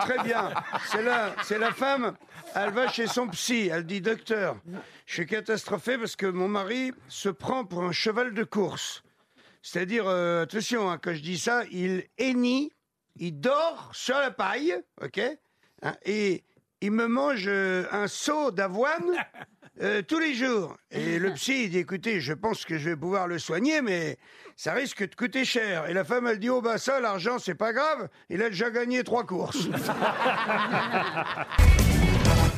Très bien. C'est la, c'est la femme, elle va chez son psy, elle dit Docteur, je suis catastrophé parce que mon mari se prend pour un cheval de course. C'est-à-dire, euh, attention, hein, quand je dis ça, il hennit, il dort sur la paille, ok Hein, Et il me mange euh, un seau d'avoine euh, tous les jours. Et le psy, il dit, écoutez, je pense que je vais pouvoir le soigner, mais ça risque de coûter cher. Et la femme, elle dit, oh bah ça, l'argent, c'est pas grave, il a déjà gagné trois courses.